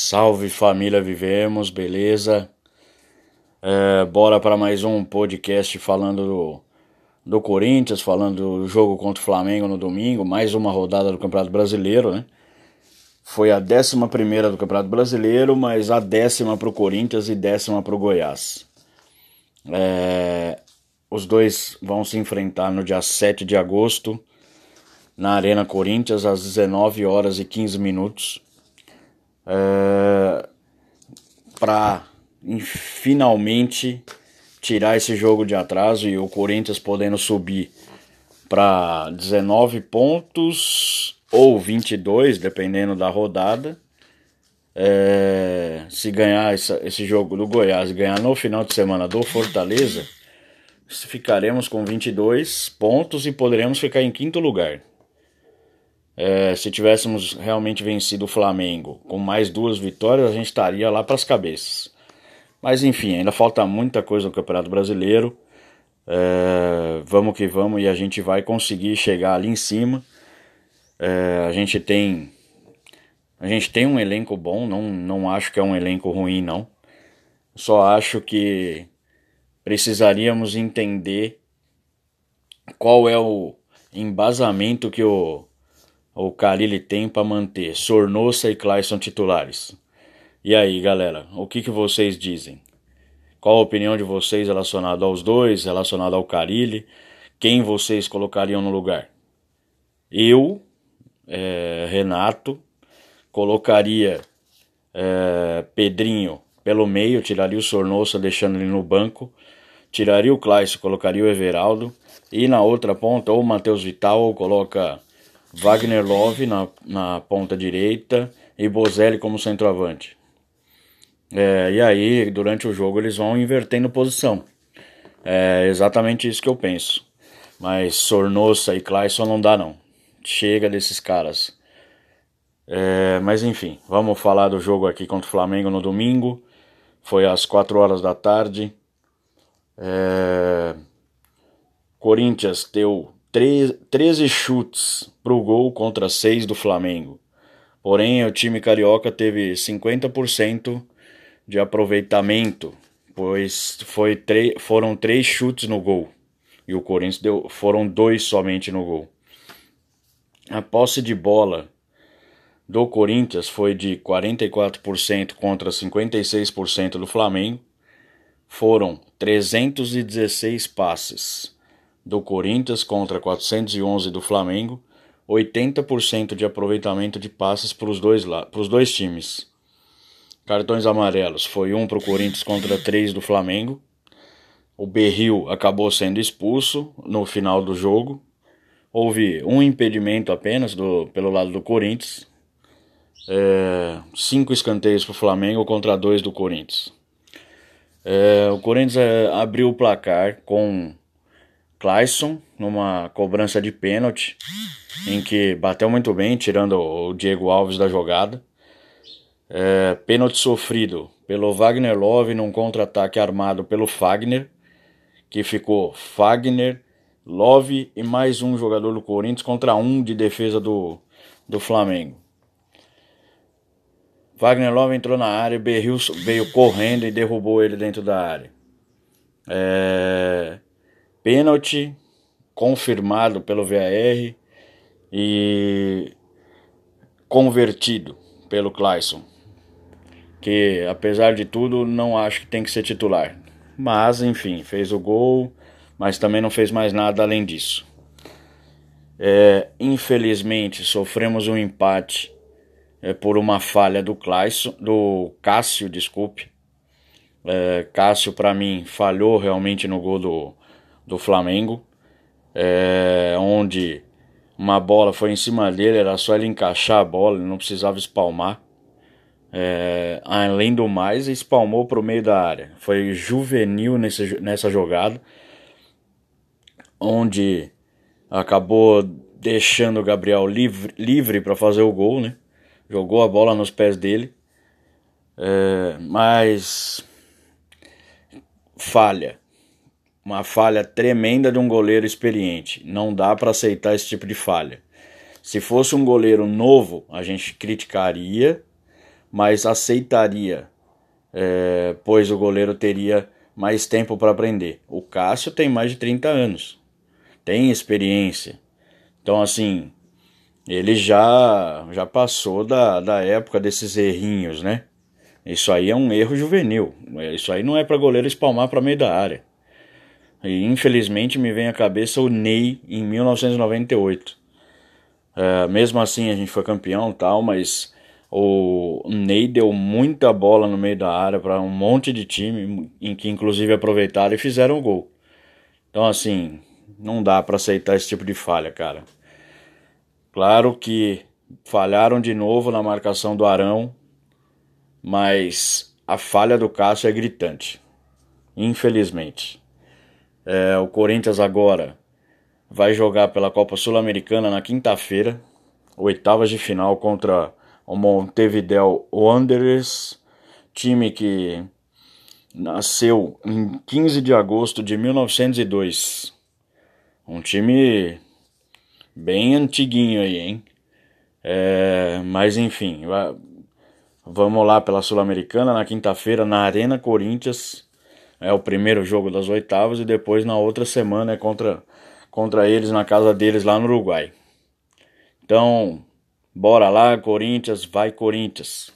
Salve família, vivemos, beleza? É, bora para mais um podcast falando do, do Corinthians, falando do jogo contra o Flamengo no domingo, mais uma rodada do Campeonato Brasileiro, né? Foi a décima primeira do Campeonato Brasileiro, mas a décima para o Corinthians e décima para o Goiás. É, os dois vão se enfrentar no dia 7 de agosto na Arena Corinthians às 19 horas e 15 minutos é, para finalmente tirar esse jogo de atraso e o Corinthians podendo subir para 19 pontos ou 22, dependendo da rodada. É, se ganhar essa, esse jogo do Goiás ganhar no final de semana do Fortaleza, ficaremos com 22 pontos e poderemos ficar em quinto lugar. É, se tivéssemos realmente vencido o Flamengo com mais duas vitórias, a gente estaria lá para as cabeças. Mas enfim, ainda falta muita coisa no Campeonato Brasileiro. É, vamos que vamos e a gente vai conseguir chegar ali em cima. É, a gente tem a gente tem um elenco bom, não, não acho que é um elenco ruim não. Só acho que precisaríamos entender qual é o embasamento que o o Carilli tem para manter Sornosa e Clayson titulares. E aí, galera, o que, que vocês dizem? Qual a opinião de vocês relacionada aos dois, relacionada ao Carilli? Quem vocês colocariam no lugar? Eu, é, Renato, colocaria é, Pedrinho pelo meio, tiraria o Sornosa deixando ele no banco, tiraria o Clayson, colocaria o Everaldo, e na outra ponta, ou o Matheus Vital, ou coloca Wagner Love na, na ponta direita e Bozelli como centroavante. É, e aí, durante o jogo, eles vão invertendo posição. É exatamente isso que eu penso. Mas Sornosa e Clayson não dá, não. Chega desses caras. É, mas enfim, vamos falar do jogo aqui contra o Flamengo no domingo. Foi às 4 horas da tarde. É, Corinthians deu 13 chutes para o gol contra 6 do Flamengo. Porém, o time carioca teve 50% de aproveitamento, pois foi foram 3 chutes no gol. E o Corinthians deu, foram dois somente no gol. A posse de bola do Corinthians foi de 44% contra 56% do Flamengo. Foram 316 passes do Corinthians contra 411 do Flamengo, 80% de aproveitamento de passes para os dois, dois times. Cartões amarelos foi um para o Corinthians contra três do Flamengo. O Berril acabou sendo expulso no final do jogo. Houve um impedimento apenas do, pelo lado do Corinthians. É, cinco escanteios para o Flamengo contra dois do Corinthians. É, o Corinthians é, abriu o placar com Clayson numa cobrança de pênalti, em que bateu muito bem, tirando o Diego Alves da jogada. É, pênalti sofrido pelo Wagner Love num contra-ataque armado pelo Fagner, que ficou Fagner, Love e mais um jogador do Corinthians contra um de defesa do, do Flamengo. Wagner Love entrou na área, Berril veio correndo e derrubou ele dentro da área. É... Pênalti confirmado pelo VAR e convertido pelo Clayson, que apesar de tudo não acho que tem que ser titular. Mas enfim, fez o gol, mas também não fez mais nada além disso. É, infelizmente sofremos um empate é, por uma falha do Clayson, do Cássio, desculpe. É, Cássio para mim falhou realmente no gol do do Flamengo, é, onde uma bola foi em cima dele, era só ele encaixar a bola, ele não precisava espalmar. É, além do mais, espalmou para o meio da área. Foi juvenil nesse, nessa jogada, onde acabou deixando o Gabriel livre, livre para fazer o gol, né? Jogou a bola nos pés dele, é, mas falha uma falha tremenda de um goleiro experiente. Não dá para aceitar esse tipo de falha. Se fosse um goleiro novo, a gente criticaria, mas aceitaria, é, pois o goleiro teria mais tempo para aprender. O Cássio tem mais de 30 anos, tem experiência. Então, assim, ele já, já passou da, da época desses errinhos, né? Isso aí é um erro juvenil. Isso aí não é para goleiro espalmar para meio da área. E infelizmente me vem à cabeça o Ney em 1998. É, mesmo assim a gente foi campeão tal, mas o Ney deu muita bola no meio da área para um monte de time, em que inclusive aproveitaram e fizeram o gol. Então assim, não dá para aceitar esse tipo de falha, cara. Claro que falharam de novo na marcação do Arão, mas a falha do Cássio é gritante. Infelizmente. É, o Corinthians agora vai jogar pela Copa Sul-Americana na quinta-feira, oitavas de final contra o Montevideo Wanderers, time que nasceu em 15 de agosto de 1902. Um time bem antiguinho aí, hein? É, mas enfim, vamos lá pela Sul-Americana na quinta-feira na Arena Corinthians. É o primeiro jogo das oitavas e depois na outra semana é contra, contra eles na casa deles lá no Uruguai. Então, bora lá, Corinthians, vai Corinthians.